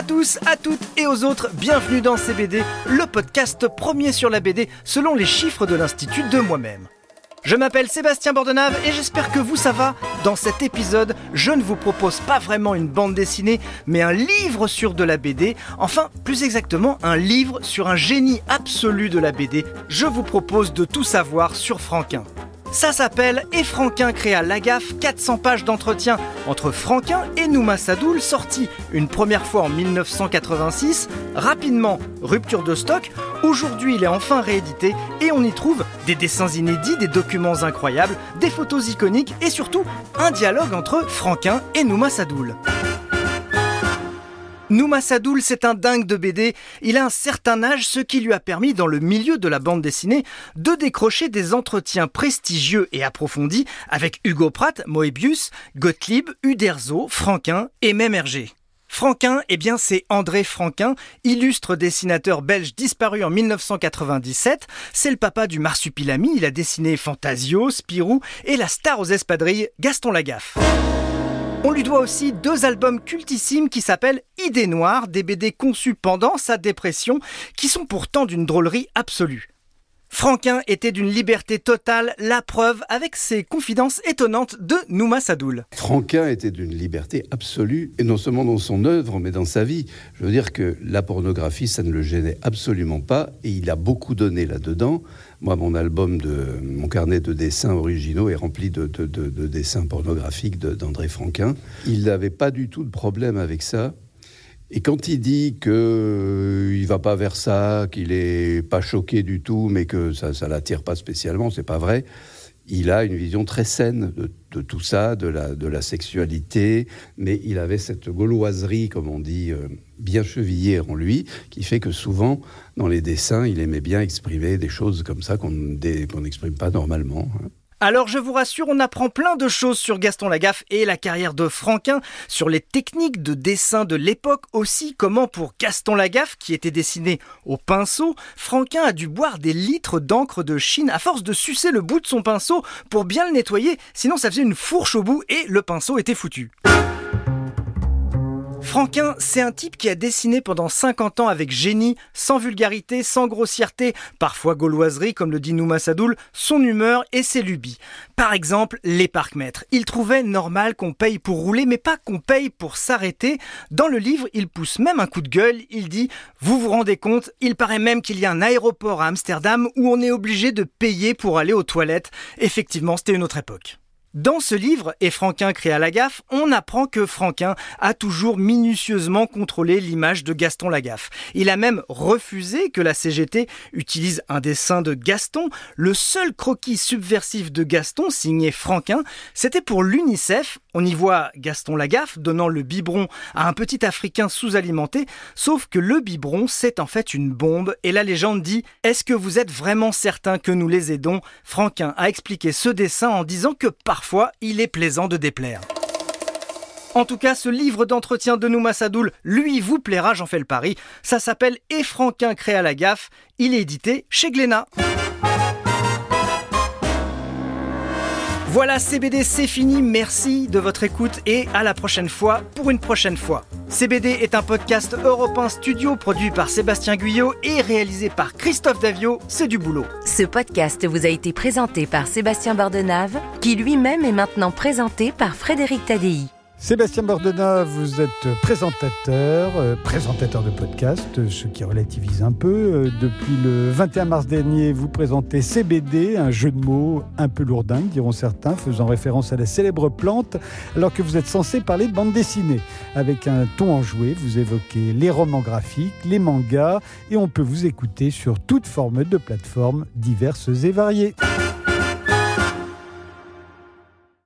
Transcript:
à tous, à toutes et aux autres, bienvenue dans CBD, le podcast premier sur la BD selon les chiffres de l'Institut de moi-même. Je m'appelle Sébastien Bordenave et j'espère que vous ça va. Dans cet épisode, je ne vous propose pas vraiment une bande dessinée, mais un livre sur de la BD. Enfin, plus exactement, un livre sur un génie absolu de la BD. Je vous propose de tout savoir sur Franquin. Ça s'appelle Et Franquin créa Lagaffe, 400 pages d'entretien entre Franquin et Nouma Sadoul, sorti une première fois en 1986. Rapidement, rupture de stock. Aujourd'hui, il est enfin réédité et on y trouve des dessins inédits, des documents incroyables, des photos iconiques et surtout un dialogue entre Franquin et Nouma Sadoul. Nouma Sadoul, c'est un dingue de BD. Il a un certain âge, ce qui lui a permis, dans le milieu de la bande dessinée, de décrocher des entretiens prestigieux et approfondis avec Hugo Pratt, Moebius, Gottlieb, Uderzo, Franquin et même Hergé. Franquin, eh bien c'est André Franquin, illustre dessinateur belge disparu en 1997. C'est le papa du Marsupilami, il a dessiné Fantasio, Spirou et la star aux espadrilles, Gaston Lagaffe. On lui doit aussi deux albums cultissimes qui s'appellent Idées noires, des BD conçus pendant sa dépression, qui sont pourtant d'une drôlerie absolue. Franquin était d'une liberté totale, la preuve avec ses confidences étonnantes de Nouma Sadoul. Franquin était d'une liberté absolue, et non seulement dans son œuvre, mais dans sa vie. Je veux dire que la pornographie, ça ne le gênait absolument pas, et il a beaucoup donné là-dedans. Moi, mon album, de, mon carnet de dessins originaux est rempli de, dessins pornographiques d'André Franquin. Il n'avait pas du tout de problème avec ça. Et quand il dit qu'il euh, il va pas vers ça, qu'il est pas choqué du tout, mais que ça, ça l'attire pas spécialement, c'est pas vrai. Il a une vision très saine de, tout ça, de la, de la sexualité, mais il avait cette gauloiserie, comme on dit, euh, bien chevillée en lui, qui fait que souvent, dans les dessins, il aimait bien exprimer des choses comme ça qu'on n'exprime pas normalement. Hein. Alors je vous rassure, on apprend plein de choses sur Gaston Lagaffe et la carrière de Franquin, sur les techniques de dessin de l'époque aussi, comment pour Gaston Lagaffe, qui était dessiné au pinceau, Franquin a dû boire des litres d'encre de Chine à force de sucer le bout de son pinceau pour bien le nettoyer, sinon ça faisait une fourche au bout et le pinceau était foutu. Franquin, c'est un type qui a dessiné pendant 50 ans avec génie, sans vulgarité, sans grossièreté, parfois gauloiserie, comme le dit Nouma Sadoul, son humeur et ses lubies. Par exemple, les parcs-mètres. Il trouvait normal qu'on paye pour rouler, mais pas qu'on paye pour s'arrêter. Dans le livre, il pousse même un coup de gueule. Il dit Vous vous rendez compte, il paraît même qu'il y a un aéroport à Amsterdam où on est obligé de payer pour aller aux toilettes. Effectivement, c'était une autre époque. Dans ce livre, Et Franquin à la gaffe, on apprend que Franquin a toujours minutieusement contrôlé l'image de Gaston Lagaffe. Il a même refusé que la CGT utilise un dessin de Gaston. Le seul croquis subversif de Gaston, signé Franquin, c'était pour l'UNICEF. On y voit Gaston Lagaffe donnant le biberon à un petit Africain sous-alimenté, sauf que le biberon, c'est en fait une bombe, et la légende dit « Est-ce que vous êtes vraiment certain que nous les aidons ?» Franquin a expliqué ce dessin en disant que par parfois il est plaisant de déplaire. En tout cas, ce livre d'entretien de Nouma Sadoul, lui, vous plaira, j'en fais le pari. Ça s'appelle Et Franquin crée à la gaffe. Il est édité chez Glénat. Voilà, CBD, c'est fini. Merci de votre écoute et à la prochaine fois pour une prochaine fois. CBD est un podcast européen studio produit par Sébastien Guyot et réalisé par Christophe Davio. C'est du boulot. Ce podcast vous a été présenté par Sébastien Bordenave, qui lui-même est maintenant présenté par Frédéric Tadei. Sébastien Bordena, vous êtes présentateur, euh, présentateur de podcast, ce qui relativise un peu. Euh, depuis le 21 mars dernier, vous présentez CBD, un jeu de mots un peu lourdingue, diront certains, faisant référence à la célèbre plante, alors que vous êtes censé parler de bande dessinée. Avec un ton enjoué, vous évoquez les romans graphiques, les mangas, et on peut vous écouter sur toute forme de plateformes diverses et variées.